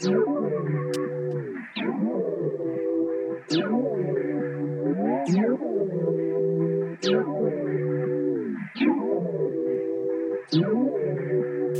Thank you.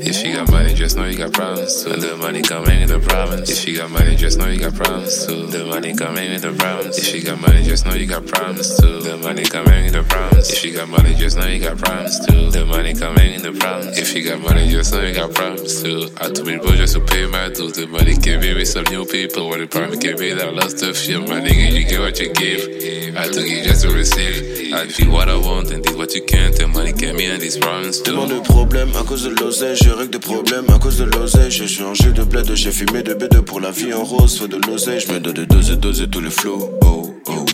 If you got money, just know you got problems too. The money coming with the problems. If you got money, just know you got problems too. The money coming with the problems. If you got money, just know you got problems too. The money coming with the problems. If you got money, just know you got problems too. The money coming with the problems. If you got money, just know you got problems too. I told me, bro, just to pay my dues. The money in with some new people. What the problem came in, I lost a few. My nigga, you get what you give. I took it just to receive. I feel what I want and did what you can't. The money came in and these problems too. Tellement de problèmes à cause de l'oseille, je règle des problèmes à cause de l'oseille. J'ai changé de bled, j'ai fumé de bête pour la vie en rose. Faut de l'oseille, je me donne de dose et dose et tous les flows. Oh, oh, oh.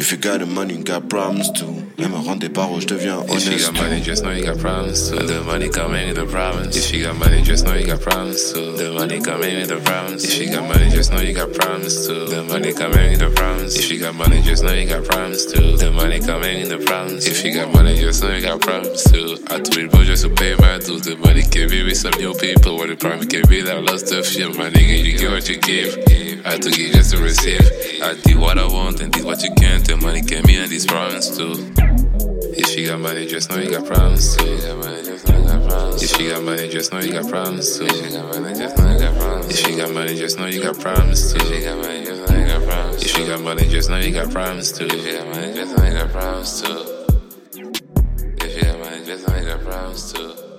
If you got the money, you got problems too. Et me rendre des paroles, je deviens If you got money, just know you got problems too. The money coming with the problems. If you got money, just know you got problems too. The money coming with the problems. If you got money, just know you got problems too. The money coming with the problems. If you got money, just know you got problems too. The money coming with the problems. If you got money, just know you got problems too. I told it, just to pay my dues. The money came in with some new people. What the problem came in, I lost the fear. My nigga, you get what you give. I took it just to receive. I did what I want and did what you can't. Money came in and these problems too. If you got money, just know you got problems too. If you got money, just know you got problems. If you got money, just know you got problems too. If you got money, just know you got problems. If you got money, just know you got problems too. If you got money, just know you got problems. If you got money, just know you got problems too. If you got money, just know you got problems too. If you got money, just know you got problems too.